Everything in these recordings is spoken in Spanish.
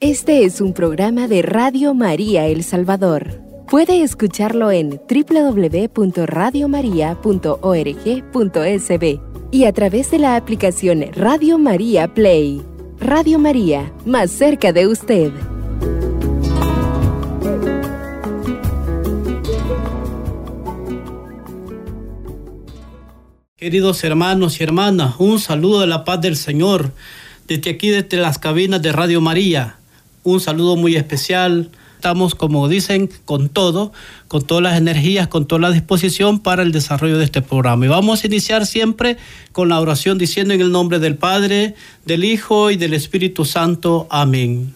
Este es un programa de Radio María El Salvador. Puede escucharlo en www.radiomaria.org.sb y a través de la aplicación Radio María Play. Radio María, más cerca de usted. Queridos hermanos y hermanas, un saludo de la paz del Señor desde aquí, desde las cabinas de Radio María un saludo muy especial. Estamos, como dicen, con todo, con todas las energías, con toda la disposición para el desarrollo de este programa. Y vamos a iniciar siempre con la oración diciendo en el nombre del Padre, del Hijo y del Espíritu Santo. Amén.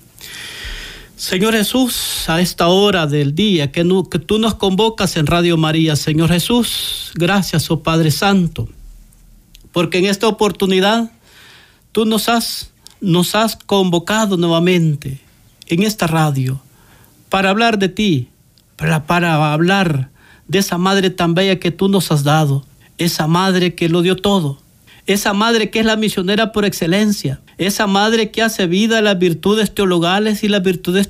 Señor Jesús, a esta hora del día que, tú nos convocas en Radio María, Señor Jesús, gracias, oh Padre Santo, porque en esta oportunidad tú nos has, nos has convocado nuevamente en esta radio para hablar de ti, para, para hablar de esa madre tan bella que tú nos has dado, esa madre que lo dio todo, esa madre que es la misionera por excelencia, esa madre que hace vida las virtudes teologales y las virtudes,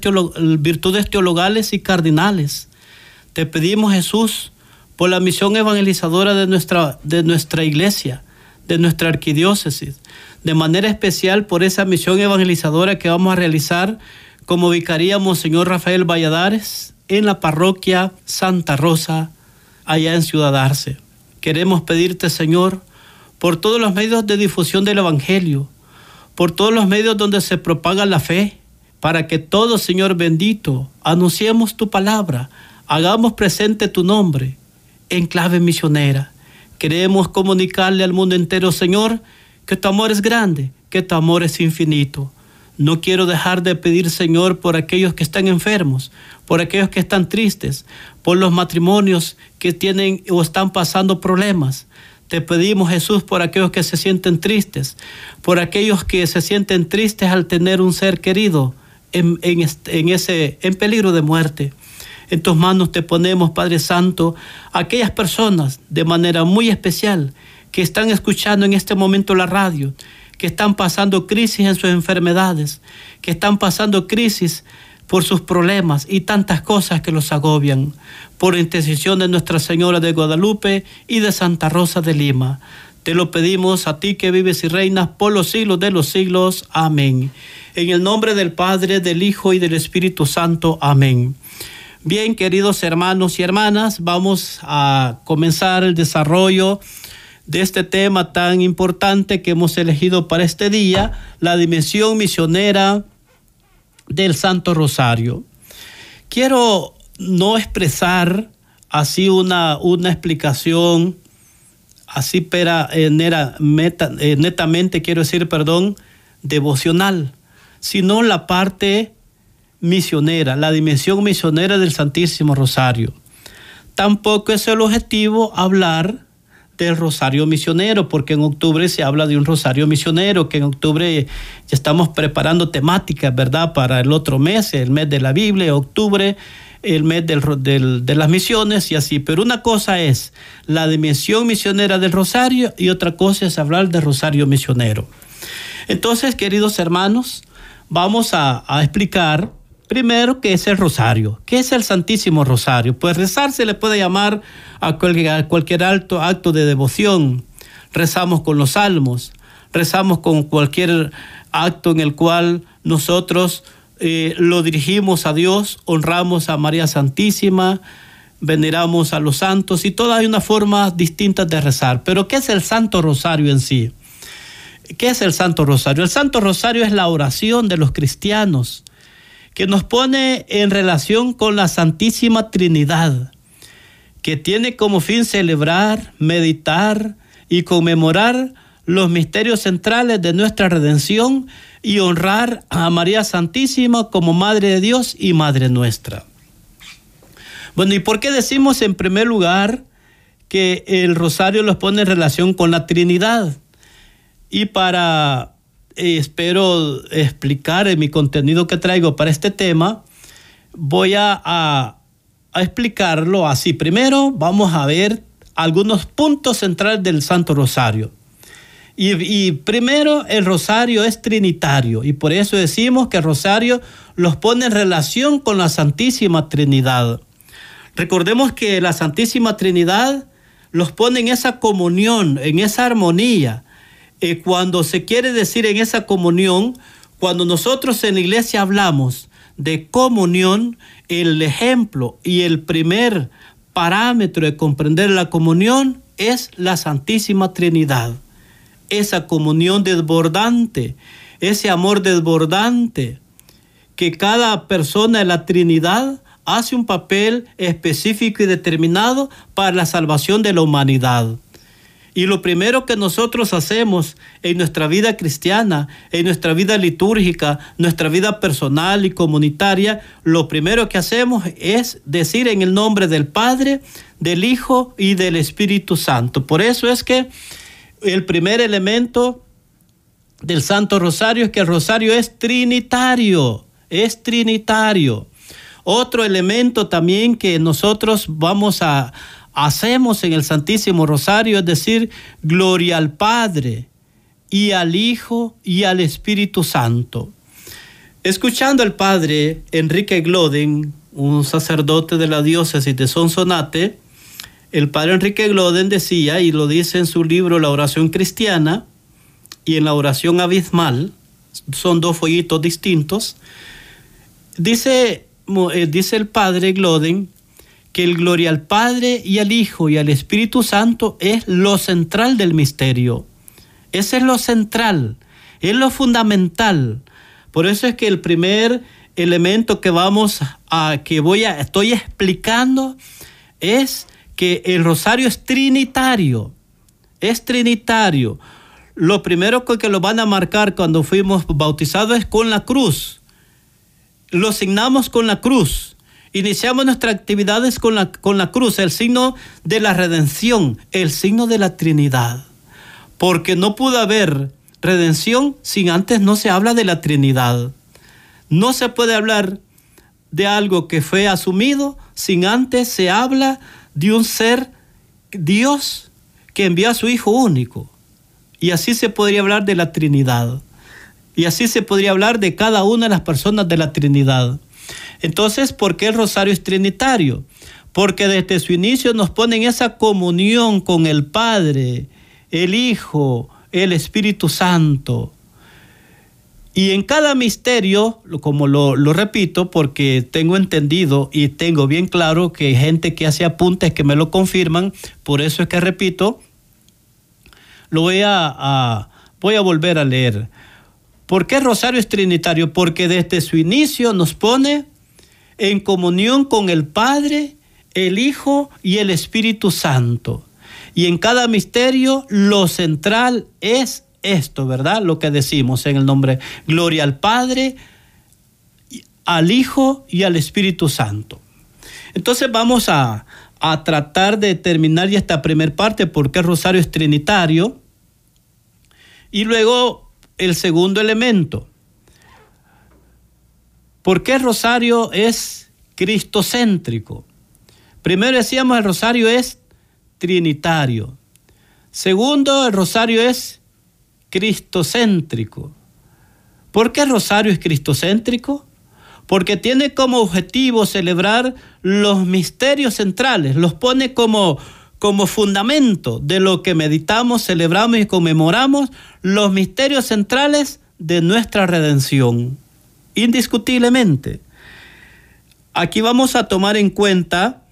virtudes teologales y cardinales. Te pedimos, Jesús, por la misión evangelizadora de nuestra, de nuestra iglesia, de nuestra arquidiócesis, de manera especial por esa misión evangelizadora que vamos a realizar como vicaríamos señor Rafael Valladares en la parroquia Santa Rosa, allá en Ciudad Arce. Queremos pedirte, Señor, por todos los medios de difusión del Evangelio, por todos los medios donde se propaga la fe, para que todos, Señor bendito, anunciemos tu palabra, hagamos presente tu nombre en clave misionera. Queremos comunicarle al mundo entero, Señor, que tu amor es grande, que tu amor es infinito. No quiero dejar de pedir, Señor, por aquellos que están enfermos, por aquellos que están tristes, por los matrimonios que tienen o están pasando problemas. Te pedimos, Jesús, por aquellos que se sienten tristes, por aquellos que se sienten tristes al tener un ser querido en, en, ese, en peligro de muerte. En tus manos te ponemos, Padre Santo, aquellas personas de manera muy especial que están escuchando en este momento la radio que están pasando crisis en sus enfermedades, que están pasando crisis por sus problemas y tantas cosas que los agobian, por intercesión de Nuestra Señora de Guadalupe y de Santa Rosa de Lima. Te lo pedimos a ti que vives y reinas por los siglos de los siglos. Amén. En el nombre del Padre, del Hijo y del Espíritu Santo. Amén. Bien, queridos hermanos y hermanas, vamos a comenzar el desarrollo de este tema tan importante que hemos elegido para este día, la dimensión misionera del Santo Rosario. Quiero no expresar así una, una explicación, así pero eh, eh, netamente quiero decir, perdón, devocional, sino la parte misionera, la dimensión misionera del Santísimo Rosario. Tampoco es el objetivo hablar del Rosario Misionero, porque en octubre se habla de un Rosario Misionero, que en octubre ya estamos preparando temáticas, ¿verdad? Para el otro mes, el mes de la Biblia, octubre, el mes del, de las misiones y así. Pero una cosa es la dimensión misionera del Rosario y otra cosa es hablar del Rosario Misionero. Entonces, queridos hermanos, vamos a, a explicar Primero, ¿qué es el rosario? ¿Qué es el Santísimo Rosario? Pues rezar se le puede llamar a cualquier, alto acto de devoción. Rezamos con los salmos, rezamos con cualquier acto en el cual nosotros eh, lo dirigimos a Dios, honramos a María Santísima, veneramos a los santos y todas hay una forma distinta de rezar. Pero ¿qué es el Santo Rosario en sí? ¿Qué es el Santo Rosario? El Santo Rosario es la oración de los cristianos que nos pone en relación con la Santísima Trinidad, que tiene como fin celebrar, meditar y conmemorar los misterios centrales de nuestra redención y honrar a María Santísima como Madre de Dios y Madre nuestra. Bueno, ¿y por qué decimos en primer lugar que el rosario los pone en relación con la Trinidad? Y para espero explicar en mi contenido que traigo para este tema, voy a, explicarlo así. Primero vamos a ver algunos puntos centrales del Santo Rosario. Y, primero el rosario es trinitario y por eso decimos que rosario los pone en relación con la Santísima Trinidad. Recordemos que la Santísima Trinidad los pone en esa comunión, en esa armonía. Eh, cuando se quiere decir en esa comunión, cuando nosotros en la iglesia hablamos de comunión, el ejemplo y el primer parámetro de comprender la comunión es la Santísima Trinidad esa comunión desbordante, ese amor desbordante, que cada persona de la Trinidad hace un papel específico y determinado para la salvación de la humanidad. Y lo primero que nosotros hacemos en nuestra vida cristiana, en nuestra vida litúrgica, nuestra vida personal y comunitaria, lo primero que hacemos es decir en el nombre del Padre, del Hijo y del Espíritu Santo. Por eso es que el primer elemento del Santo Rosario es que el rosario es trinitario, es trinitario. Otro elemento también que nosotros vamos a hacemos en el Santísimo Rosario es decir, gloria al Padre y al Hijo y al Espíritu Santo. Escuchando al Padre Enrique Gloden, un sacerdote de la diócesis de Sonsonate, el padre Enrique Gloden decía, y lo dice en su libro La oración cristiana y en la oración abismal, son dos follitos distintos, dice, eh, dice el padre Gloden que el gloria al Padre y al Hijo y al Espíritu Santo es lo central del misterio. Ese es lo central, es lo fundamental. Por eso es que el primer elemento que vamos a, que voy a, estoy explicando es que el rosario es trinitario, es trinitario. Lo primero que lo van a marcar cuando fuimos bautizados es con la cruz. Lo signamos con la cruz. Iniciamos nuestras actividades con la, con la cruz, el signo de la redención, el signo de la Trinidad. Porque no pudo haber redención sin antes no se habla de la Trinidad. No se puede hablar de algo que fue asumido sin antes se habla de un ser Dios que envió a su Hijo único. Y así se podría hablar de la Trinidad. Y así se podría hablar de cada una de las personas de la Trinidad. Entonces, ¿por qué el rosario es trinitario? Porque desde su inicio nos pone en esa comunión con el Padre, el Hijo, el Espíritu Santo. Y en cada misterio, como lo, repito, porque tengo entendido y tengo bien claro que hay gente que hace apuntes que me lo confirman, por eso es que repito, lo voy a, voy a volver a leer. ¿Por qué Rosario es Trinitario? Porque desde su inicio nos pone en comunión con el Padre, el Hijo y el Espíritu Santo. Y en cada misterio lo central es esto, ¿verdad? Lo que decimos en el nombre, gloria al Padre, al Hijo y al Espíritu Santo. Entonces vamos a, a tratar de terminar ya esta primera parte, porque el rosario es trinitario. Y luego el segundo elemento. ¿Por qué el rosario es cristocéntrico? Primero decíamos el rosario es trinitario. Segundo, el rosario es cristocéntrico. ¿Por qué Rosario es cristocéntrico? Porque tiene como objetivo celebrar los misterios centrales, los pone como, como fundamento de lo que meditamos, celebramos y conmemoramos, los misterios centrales de nuestra redención, indiscutiblemente. Aquí vamos a tomar en cuenta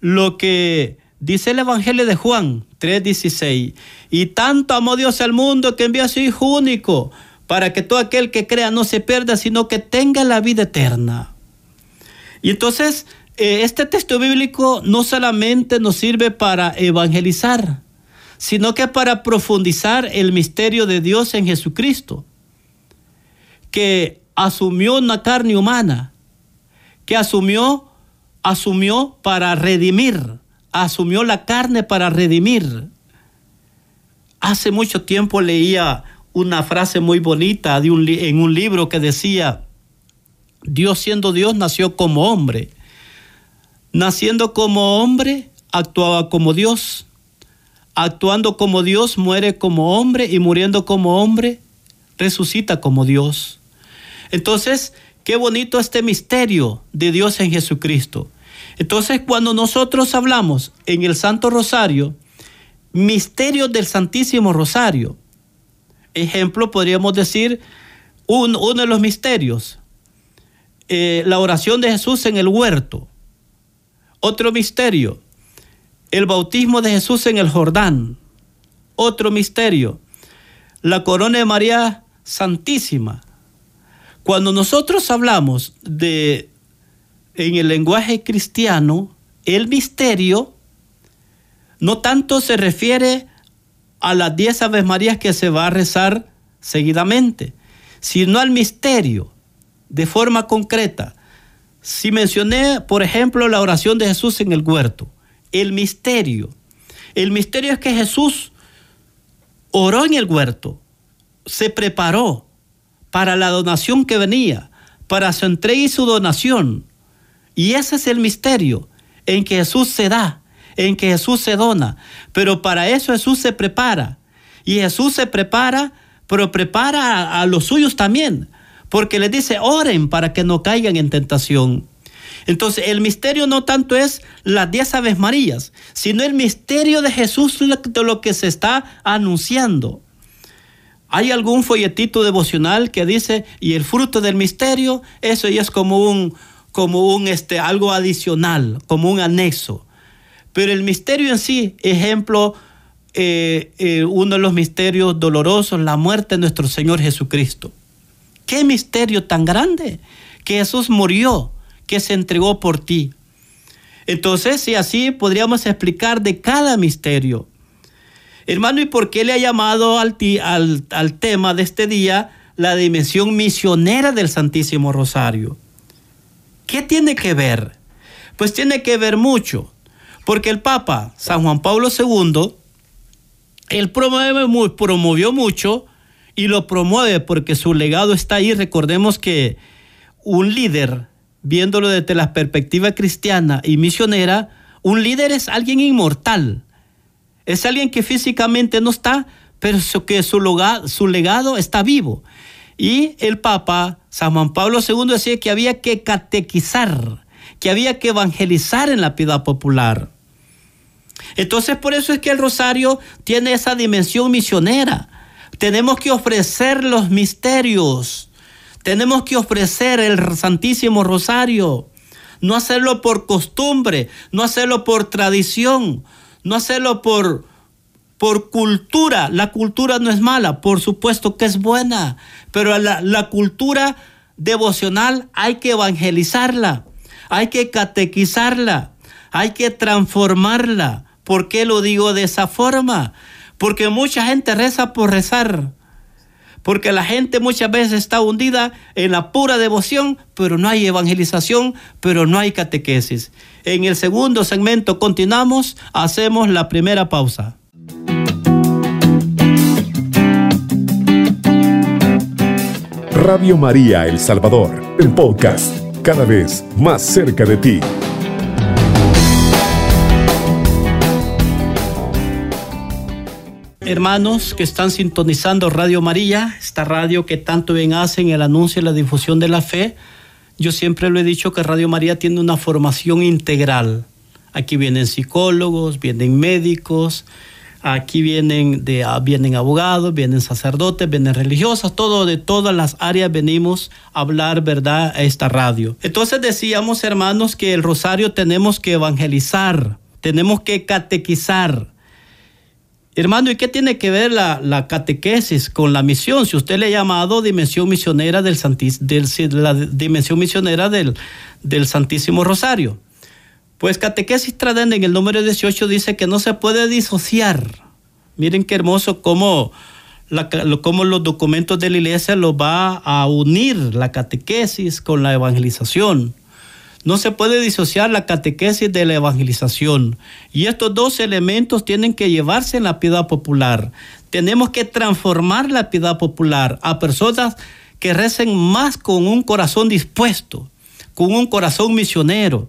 lo que dice el Evangelio de Juan 3:16. Y tanto amó Dios al mundo que envió a su Hijo único para que todo aquel que crea no se pierda, sino que tenga la vida eterna. Y entonces, eh, este texto bíblico no solamente nos sirve para evangelizar, sino que para profundizar el misterio de Dios en Jesucristo, que asumió una carne humana, que asumió, asumió para redimir, asumió la carne para redimir. Hace mucho tiempo leía una frase muy bonita de un, en un libro que decía, Dios siendo Dios nació como hombre. Naciendo como hombre, actuaba como Dios. actuando como Dios, muere como hombre y muriendo como hombre, resucita como Dios. Entonces, qué bonito este misterio de Dios en Jesucristo. Entonces, cuando nosotros hablamos en el Santo Rosario, misterio del Santísimo Rosario, ejemplo, podríamos decir, uno de los misterios, eh, la oración de Jesús en el huerto. Otro misterio, el bautismo de Jesús en el Jordán. Otro misterio, la corona de María Santísima. Cuando nosotros hablamos de, en el lenguaje cristiano, el misterio no tanto se refiere a las diez Aves Marías que se va a rezar seguidamente, sino al misterio de forma concreta. Si mencioné, por ejemplo, la oración de Jesús en el huerto, el misterio. El misterio es que Jesús oró en el huerto, se preparó para la donación que venía, para su entrega y su donación. Y ese es el misterio en que Jesús se da, en que Jesús se dona. Pero para eso Jesús se prepara. Y Jesús se prepara, pero prepara a, los suyos también. Porque les dice, oren para que no caigan en tentación. Entonces, el misterio no tanto es las diez aves marías, sino el misterio de Jesús de lo que se está anunciando. Hay algún folletito devocional que dice, y el fruto del misterio, eso ya es como un, como un, este, algo adicional, como un anexo. Pero el misterio en sí, ejemplo, eh, eh, uno de los misterios dolorosos, la muerte de nuestro Señor Jesucristo. Qué misterio tan grande que Jesús murió que se entregó por ti. Entonces, si así podríamos explicar de cada misterio. Hermano, ¿y por qué le ha llamado al, tema de este día la dimensión misionera del Santísimo Rosario? ¿Qué tiene que ver? Pues tiene que ver mucho, porque el Papa San Juan Pablo II, él promueve, promovió mucho y lo promueve porque su legado está ahí. Recordemos que un líder viéndolo desde la perspectiva cristiana y misionera, un líder es alguien inmortal. Es alguien que físicamente no está, pero que su, su legado está vivo. Y el Papa San Juan Pablo II decía que había que catequizar, que había que evangelizar en la piedad popular. Entonces por eso es que el rosario tiene esa dimensión misionera. Tenemos que ofrecer los misterios tenemos que ofrecer el Santísimo Rosario. No hacerlo por costumbre, no hacerlo por tradición, no hacerlo por, por cultura. La cultura no es mala, por supuesto que es buena, pero la, la cultura devocional hay que evangelizarla, hay que catequizarla, hay que transformarla. ¿Por qué lo digo de esa forma? Porque mucha gente reza por rezar porque la gente muchas veces está hundida en la pura devoción, pero no hay evangelización, pero no hay catequesis. En el segundo segmento continuamos, hacemos la primera pausa. Radio María El Salvador, el podcast, cada vez más cerca de ti. Hermanos que están sintonizando Radio María, esta radio que tanto bien hace en el anuncio y la difusión de la fe. Yo siempre lo he dicho que Radio María tiene una formación integral. Aquí vienen psicólogos, vienen médicos, aquí vienen, ah, vienen abogados, vienen sacerdotes, vienen religiosas, todo de todas las áreas venimos a hablar, ¿verdad?, a esta radio. Entonces decíamos, hermanos, que el rosario tenemos que evangelizar, tenemos que catequizar, Hermano, ¿y qué tiene que ver la, catequesis con la misión? Si usted le ha llamado dimensión misionera del, la dimensión misionera del, del Santísimo Rosario. Pues catequesis tradende en el número 18 dice que no se puede disociar. Miren qué hermoso cómo, cómo los documentos de la iglesia los va a unir la catequesis con la evangelización. No se puede disociar la catequesis de la evangelización. Y estos dos elementos tienen que llevarse en la piedad popular. Tenemos que transformar la piedad popular a personas que recen más con un corazón dispuesto, con un corazón misionero.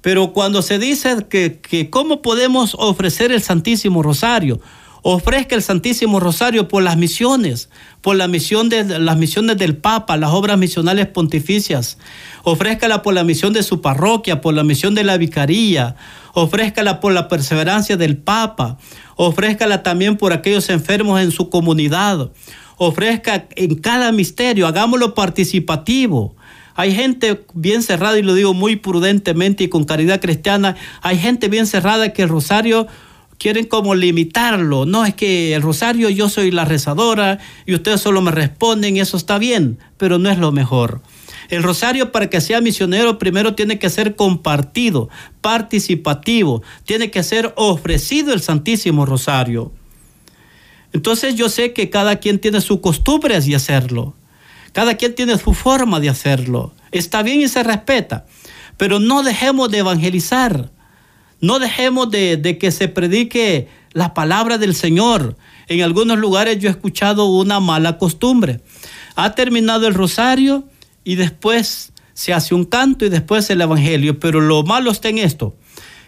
Pero cuando se dice que, que cómo podemos ofrecer el Santísimo Rosario, ofrezca el Santísimo Rosario por las misiones, por la misión de, las misiones del Papa, las obras misionales pontificias. Ofrézcala por la misión de su parroquia, por la misión de la vicaría. Ofrézcala por la perseverancia del Papa. Ofrézcala también por aquellos enfermos en su comunidad. Ofrezca en cada misterio, hagámoslo participativo. Hay gente bien cerrada, y lo digo muy prudentemente y con caridad cristiana, hay gente bien cerrada que el rosario quieren como limitarlo. No, es que el rosario yo soy la rezadora y ustedes solo me responden y eso está bien, pero no es lo mejor. El rosario para que sea misionero primero tiene que ser compartido, participativo, tiene que ser ofrecido el Santísimo Rosario. Entonces yo sé que cada quien tiene su costumbre de hacerlo, cada quien tiene su forma de hacerlo. Está bien y se respeta, pero no dejemos de evangelizar. No dejemos de, que se predique la palabra del Señor. En algunos lugares yo he escuchado una mala costumbre. Ha terminado el rosario y después se hace un canto y después el evangelio, pero lo malo está en esto.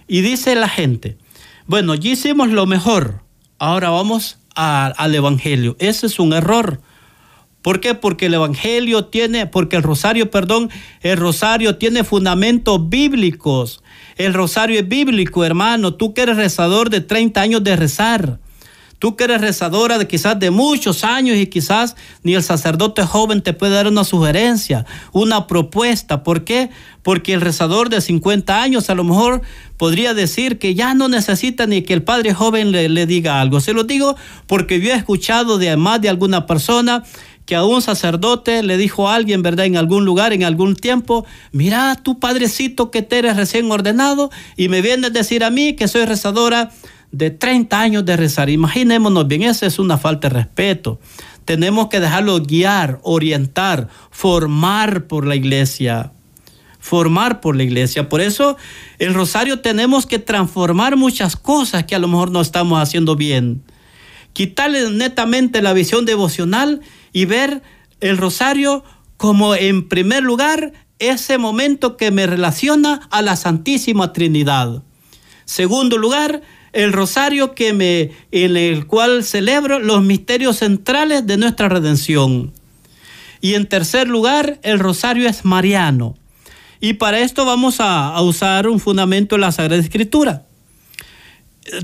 Y dice la gente, bueno, ya hicimos lo mejor, ahora vamos al evangelio. Ese es un error. ¿Por qué? Porque el evangelio tiene, porque el rosario, perdón, el rosario tiene fundamentos bíblicos. El rosario es bíblico, hermano. Tú que eres rezador de 30 años de rezar. Tú que eres rezadora de quizás de muchos años y quizás ni el sacerdote joven te puede dar una sugerencia, una propuesta. ¿Por qué? Porque el rezador de 50 años a lo mejor podría decir que ya no necesita ni que el padre joven le, le diga algo. Se lo digo porque yo he escuchado de más de alguna persona que a un sacerdote le dijo a alguien, ¿verdad? En algún lugar, en algún tiempo, mira, tu padrecito que te eres recién ordenado y me vienes a decir a mí que soy rezadora de 30 años de rezar. Imaginémonos bien, esa es una falta de respeto. Tenemos que dejarlo guiar, orientar, formar por la iglesia. Formar por la iglesia. Por eso el rosario tenemos que transformar muchas cosas que a lo mejor no estamos haciendo bien. Quitarle netamente la visión devocional y ver el rosario como en primer lugar ese momento que me relaciona a la Santísima Trinidad. Segundo lugar, el rosario que me en el cual celebro los misterios centrales de nuestra redención. Y en tercer lugar, el rosario es mariano. Y para esto vamos a, usar un fundamento de la Sagrada Escritura.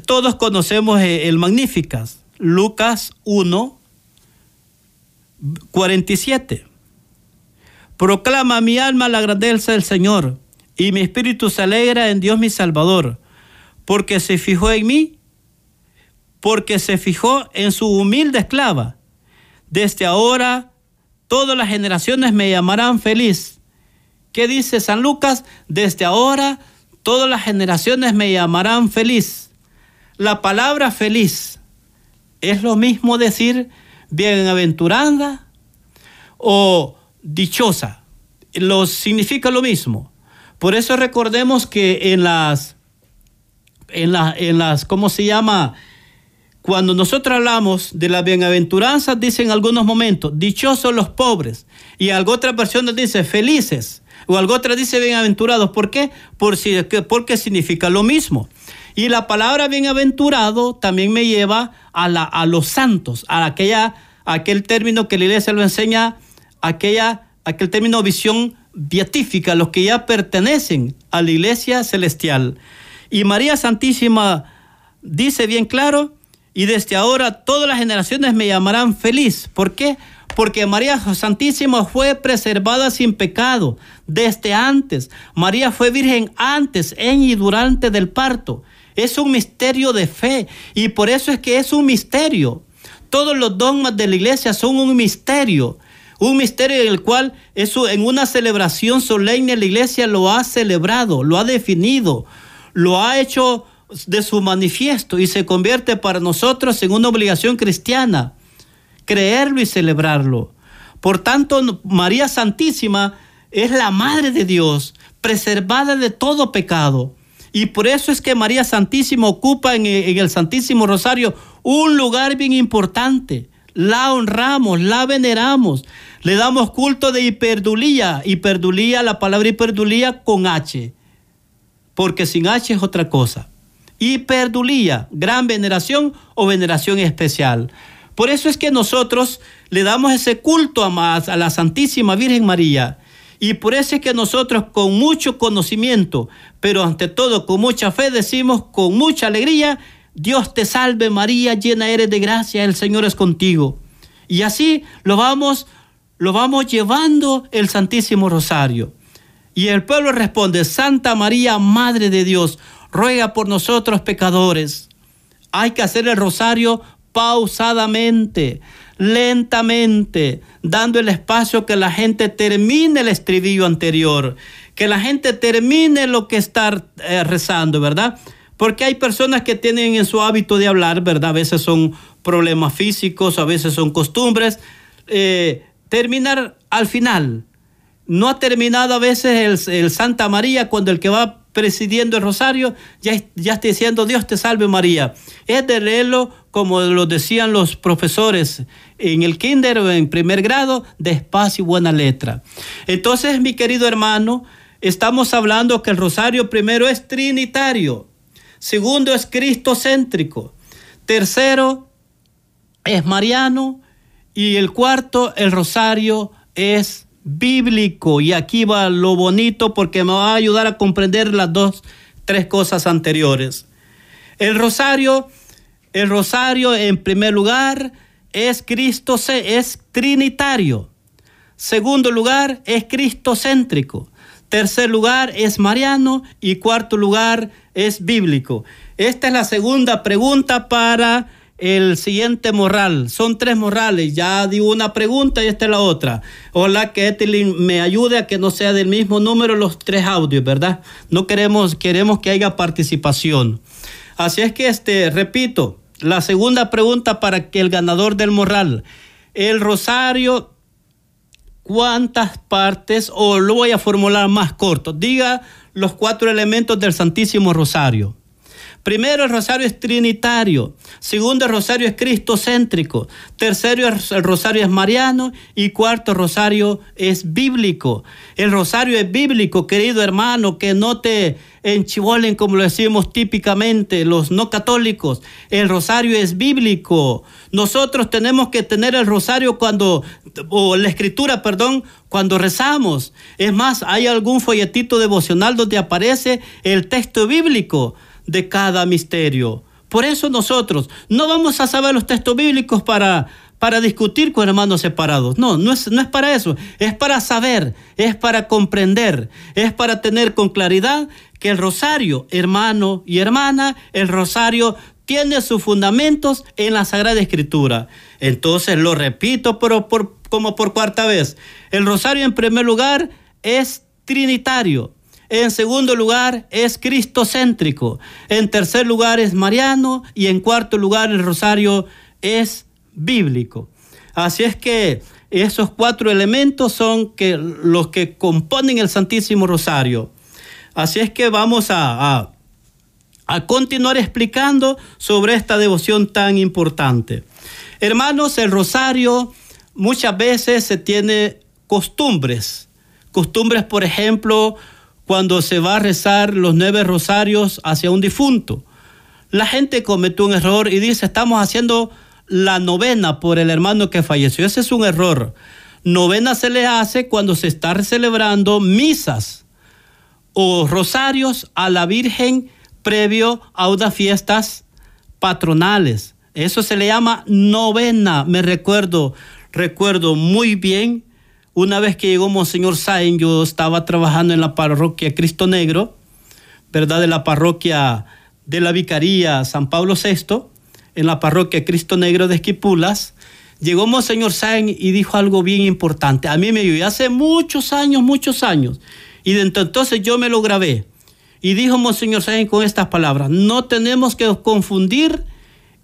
Todos conocemos eh, el Magníficas, Lucas 1, 47. Proclama mi alma la grandeza del Señor, y mi espíritu se alegra en Dios mi Salvador, porque se fijó en mí, porque se fijó en su humilde esclava. Desde ahora todas las generaciones me llamarán feliz. ¿Qué dice San Lucas? Desde ahora todas las generaciones me llamarán feliz. La palabra feliz es lo mismo decir bienaventurada o dichosa. Lo, significa lo mismo. Por eso recordemos que en las, en, la, en las, ¿cómo se llama? Cuando nosotros hablamos de la bienaventuranza, dice en algunos momentos, dichosos los pobres. Y algo otra versión nos dice felices. O algo otra dice bienaventurados. ¿Por qué? Por si, porque significa lo mismo. Y la palabra bienaventurado también me lleva a, la, a los santos, a aquella, aquel término que la iglesia lo enseña, aquella, aquel término visión beatífica, los que ya pertenecen a la iglesia celestial. Y María Santísima dice bien claro, y desde ahora todas las generaciones me llamarán feliz. ¿Por qué? Porque María Santísima fue preservada sin pecado desde antes. María fue virgen antes, en y durante del parto. Es un misterio de fe y por eso es que es un misterio. Todos los dogmas de la iglesia son un misterio. Un misterio en el cual eso, en una celebración solemne la iglesia lo ha celebrado, lo ha definido, lo ha hecho de su manifiesto y se convierte para nosotros en una obligación cristiana, creerlo y celebrarlo. Por tanto, María Santísima es la Madre de Dios, preservada de todo pecado. Y por eso es que María Santísima ocupa en el, Santísimo Rosario un lugar bien importante. La honramos, la veneramos, le damos culto de hiperdulía. Hiperdulía, la palabra hiperdulía con H. porque sin H es otra cosa. Hiperdulía, gran veneración o veneración especial. Por eso es que nosotros le damos ese culto a, a la Santísima Virgen María. Y por eso es que nosotros con mucho conocimiento, pero ante todo con mucha fe, decimos con mucha alegría, Dios te salve María, llena eres de gracia, el Señor es contigo. Y así lo vamos, lo vamos llevando el Santísimo Rosario. Y el pueblo responde, Santa María, Madre de Dios, ruega por nosotros pecadores. Hay que hacer el rosario pausadamente, lentamente, dando el espacio que la gente termine el estribillo anterior, que la gente termine lo que está eh, rezando, ¿verdad? Porque hay personas que tienen en su hábito de hablar, ¿verdad? A veces son problemas físicos, a veces son costumbres. Eh, terminar al final. No ha terminado a veces el, Santa María cuando el que va presidiendo el rosario ya, ya está diciendo Dios te salve María. Es de leerlo como lo decían los profesores en el kinder o en primer grado, despacio y buena letra. Entonces, mi querido hermano, estamos hablando que el rosario primero es trinitario. Segundo es cristocéntrico. Tercero es mariano. Y el cuarto, el rosario es bíblico. Y aquí va lo bonito porque me va a ayudar a comprender las dos, tres cosas anteriores. El rosario, el rosario en primer lugar es Cristo, es trinitario. Segundo lugar es cristocéntrico. Tercer lugar es mariano y cuarto lugar es bíblico. Esta es la segunda pregunta para el siguiente morral. Son tres morrales. Ya di una pregunta y esta es la otra. Hola, que Etelin me ayude a que no sea del mismo número los tres audios, ¿verdad? No queremos, queremos que haya participación. Así es que, este, repito, la segunda pregunta para que el ganador del morral. El rosario cuántas partes, o lo voy a formular más corto, diga los cuatro elementos del Santísimo Rosario. Primero, el rosario es trinitario. Segundo, el rosario es cristocéntrico. Tercero, el rosario es mariano. Y cuarto, el rosario es bíblico. El rosario es bíblico, querido hermano, que no te enchivolen como lo decimos típicamente los no católicos. El rosario es bíblico. Nosotros tenemos que tener el rosario cuando, o la escritura, perdón, cuando rezamos. Es más, hay algún folletito devocional donde aparece el texto bíblico de cada misterio. Por eso nosotros no vamos a saber los textos bíblicos para, para discutir con hermanos separados. No, no es, no es para eso. Es para saber, es para comprender, es para tener con claridad que el rosario, hermano y hermana, el rosario tiene sus fundamentos en la Sagrada Escritura. Entonces lo repito, pero por, como por cuarta vez. El rosario en primer lugar es trinitario. En segundo lugar es cristocéntrico. En tercer lugar es mariano. Y en cuarto lugar el rosario es bíblico. Así es que esos cuatro elementos son que, los que componen el Santísimo Rosario. Así es que vamos a, a continuar explicando sobre esta devoción tan importante. Hermanos, el rosario muchas veces se tiene costumbres. Costumbres, por ejemplo, cuando se va a rezar los nueve rosarios hacia un difunto. La gente cometió un error y dice, estamos haciendo la novena por el hermano que falleció. Ese es un error. Novena se le hace cuando se está celebrando misas o rosarios a la Virgen previo a unas fiestas patronales. Eso se le llama novena. Me recuerdo, recuerdo muy bien una vez que llegó Monseñor Sain, yo estaba trabajando en la parroquia Cristo Negro, ¿verdad? De la parroquia de la Vicaría San Pablo VI, en la parroquia Cristo Negro de Esquipulas. Llegó Monseñor Sain y dijo algo bien importante. A mí me dio hace muchos años, muchos años. Y de entonces yo me lo grabé. Y dijo Monseñor Sain con estas palabras, no tenemos que confundir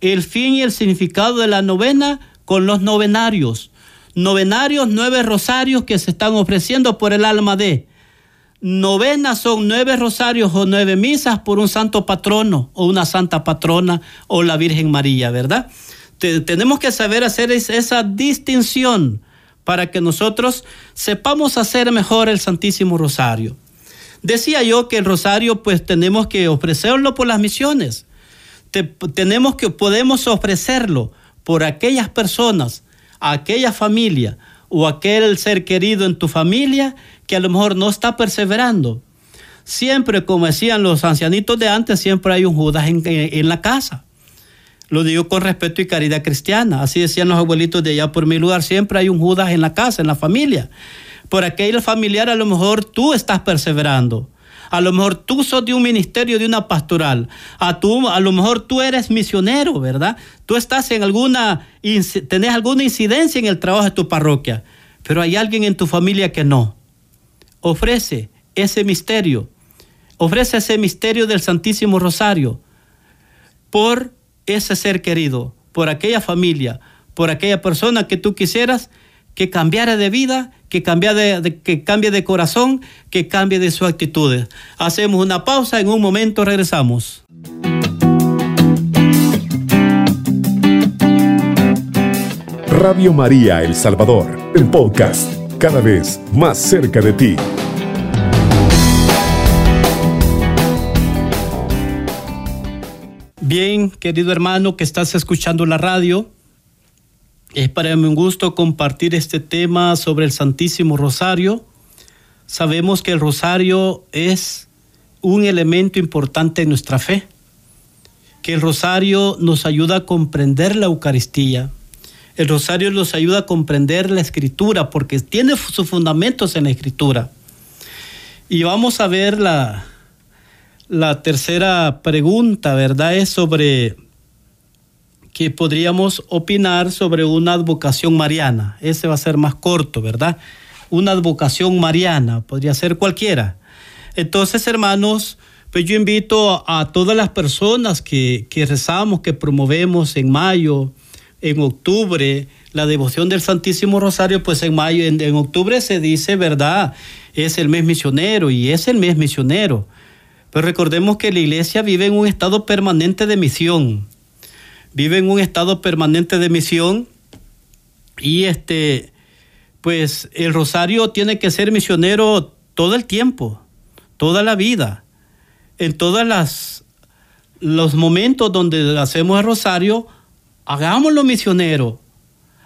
el fin y el significado de la novena con los novenarios novenarios, nueve rosarios que se están ofreciendo por el alma de. Novenas son nueve rosarios o nueve misas por un santo patrono o una santa patrona o la Virgen María, ¿verdad? tenemos que saber hacer esa distinción para que nosotros sepamos hacer mejor el Santísimo Rosario. Decía yo que el rosario pues tenemos que ofrecerlo por las misiones. tenemos que, podemos ofrecerlo por aquellas personas, aquella familia o aquel ser querido en tu familia que a lo mejor no está perseverando. Siempre, como decían los ancianitos de antes, siempre hay un Judas en, en la casa. Lo digo con respeto y caridad cristiana. Así decían los abuelitos de allá por mi lugar. Siempre hay un Judas en la casa, en la familia. Por aquel familiar a lo mejor tú estás perseverando. A lo mejor tú sos de un ministerio, de una pastoral. A, tú, a lo mejor tú eres misionero, ¿verdad? Tú estás en alguna, tenés alguna incidencia en el trabajo de tu parroquia. Pero hay alguien en tu familia que no. Ofrece ese misterio. Ofrece ese misterio del Santísimo Rosario por ese ser querido, por aquella familia, por aquella persona que tú quisieras que cambiara de vida, que cambie de, que cambie de corazón, que cambie de sus actitudes. Hacemos una pausa, en un momento regresamos. Radio María El Salvador, el podcast, cada vez más cerca de ti. Bien, querido hermano que estás escuchando la radio, es para mí un gusto compartir este tema sobre el Santísimo Rosario. Sabemos que el rosario es un elemento importante en nuestra fe, que el rosario nos ayuda a comprender la Eucaristía. El rosario nos ayuda a comprender la escritura porque tiene sus fundamentos en la escritura. Y vamos a ver la, la tercera pregunta, ¿verdad? Es sobre podríamos opinar sobre una advocación mariana. Ese va a ser más corto, ¿verdad? Una advocación mariana, podría ser cualquiera. Entonces, hermanos, pues yo invito a todas las personas que, rezamos, que promovemos en mayo, en octubre, la devoción del Santísimo Rosario, pues en mayo, en, en octubre se dice, ¿verdad? Es el mes misionero y es el mes misionero. Pero recordemos que la iglesia vive en un estado permanente de misión. Vive en un estado permanente de misión y este, pues el rosario tiene que ser misionero todo el tiempo, toda la vida. En todos los momentos donde hacemos el rosario, hagámoslo misionero.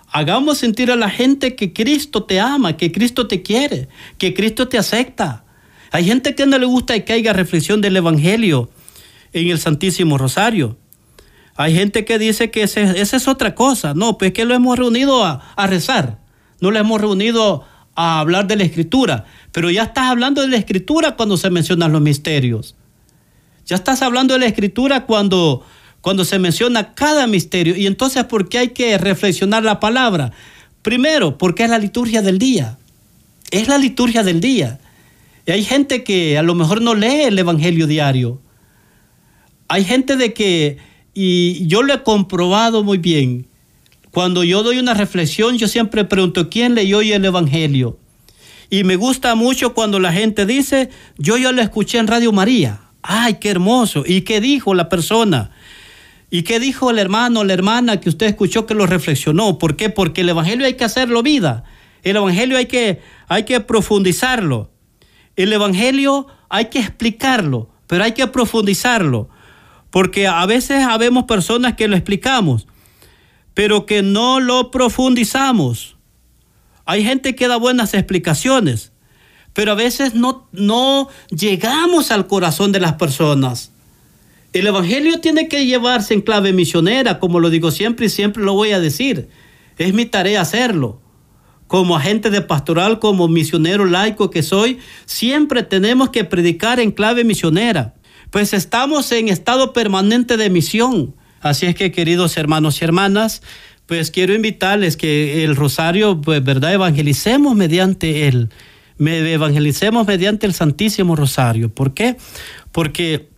Hagamos sentir a la gente que Cristo te ama, que Cristo te quiere, que Cristo te acepta hay gente que no le gusta que haya reflexión del Evangelio en el Santísimo Rosario. Hay gente que dice que esa es otra cosa. No, pues que lo hemos reunido a, rezar. No lo hemos reunido a hablar de la Escritura. Pero ya estás hablando de la Escritura cuando se mencionan los misterios. Ya estás hablando de la Escritura cuando, cuando se menciona cada misterio. Y entonces, ¿por qué hay que reflexionar la palabra? Primero, porque es la liturgia del día. Es la liturgia del día. Y hay gente que a lo mejor no lee el Evangelio diario. Hay gente de que, y yo lo he comprobado muy bien, cuando yo doy una reflexión, yo siempre pregunto, ¿quién leyó hoy el Evangelio? Y me gusta mucho cuando la gente dice, yo ya lo escuché en Radio María. Ay, qué hermoso. ¿Y qué dijo la persona? ¿Y qué dijo el hermano la hermana que usted escuchó que lo reflexionó? ¿Por qué? Porque el Evangelio hay que hacerlo vida. El Evangelio hay que, hay que profundizarlo. El Evangelio hay que explicarlo, pero hay que profundizarlo, porque a veces habemos personas que lo explicamos, pero que no lo profundizamos. Hay gente que da buenas explicaciones, pero a veces no, no llegamos al corazón de las personas. El Evangelio tiene que llevarse en clave misionera, como lo digo siempre y siempre lo voy a decir. Es mi tarea hacerlo como agente de pastoral, como misionero laico que soy, siempre tenemos que predicar en clave misionera, pues estamos en estado permanente de misión. Así es que, queridos hermanos y hermanas, pues quiero invitarles que el rosario, pues, ¿verdad? Evangelicemos mediante él, evangelicemos mediante el Santísimo Rosario. ¿Por qué? Porque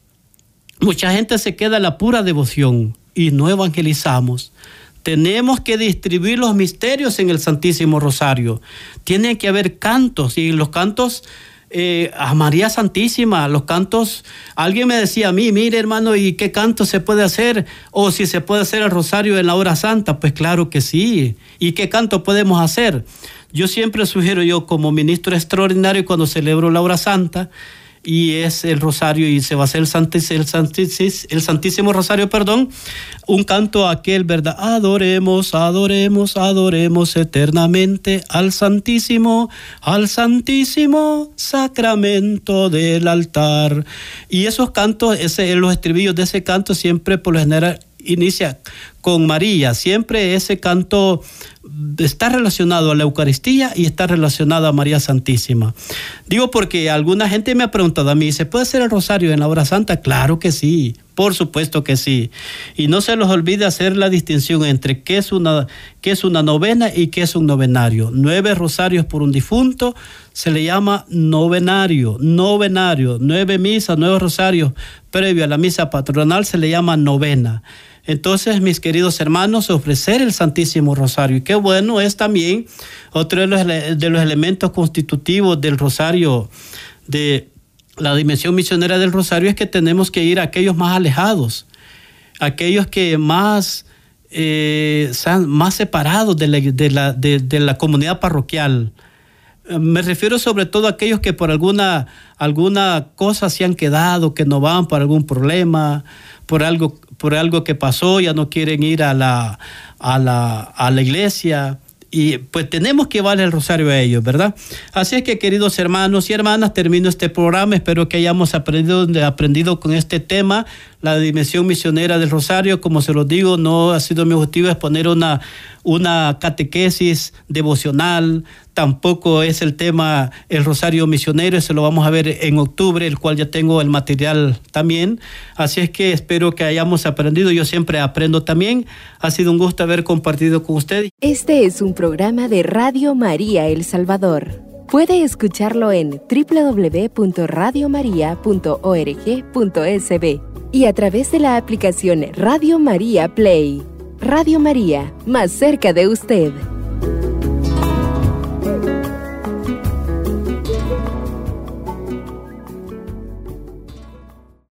mucha gente se queda en la pura devoción y no evangelizamos. Tenemos que distribuir los misterios en el Santísimo Rosario. Tiene que haber cantos y los cantos eh, a María Santísima, los cantos, alguien me decía a mí, mire hermano, ¿y qué canto se puede hacer? O si se puede hacer el rosario en la hora santa, pues claro que sí. ¿Y qué canto podemos hacer? Yo siempre sugiero yo como ministro extraordinario cuando celebro la hora santa, y es el rosario y se va a hacer el, Santísimo, el Santísimo Rosario, perdón, un canto aquel, ¿verdad? Adoremos, adoremos, adoremos eternamente al Santísimo, al Santísimo Sacramento del altar. Y esos cantos, ese, los estribillos de ese canto siempre por lo general inicia con María. Siempre ese canto está relacionado a la Eucaristía y está relacionado a María Santísima. Digo porque alguna gente me ha preguntado a mí, ¿se puede hacer el rosario en la hora santa? Claro que sí, por supuesto que sí. Y no se los olvide hacer la distinción entre qué es una, qué es una novena y qué es un novenario. Nueve rosarios por un difunto se le llama novenario, novenario. Nueve misas, nueve rosarios previo a la misa patronal se le llama novena. Entonces, mis queridos hermanos, ofrecer el Santísimo Rosario. Y qué bueno es también otro de los, de los elementos constitutivos del Rosario, de la dimensión misionera del Rosario, es que tenemos que ir a aquellos más alejados, aquellos que más, eh, más separados de la, de, la, de la comunidad parroquial. Me refiero sobre todo a aquellos que por alguna, alguna cosa se han quedado, que no van por algún problema, por algo por algo que pasó, ya no quieren ir a la, a la, a la iglesia. Y pues tenemos que llevar el rosario a ellos, ¿verdad? Así es que, queridos hermanos y hermanas, termino este programa. Espero que hayamos aprendido, aprendido con este tema, la dimensión misionera del rosario. Como se los digo, no ha sido mi objetivo exponer una, una catequesis devocional, tampoco es el tema el Rosario Misionero, eso lo vamos a ver en octubre, el cual ya tengo el material también. Así es que espero que hayamos aprendido, yo siempre aprendo también. Ha sido un gusto haber compartido con ustedes. Este es un programa de Radio María El Salvador. Puede escucharlo en www.radiomaria.org.sb y a través de la aplicación Radio María Play. Radio María, más cerca de usted.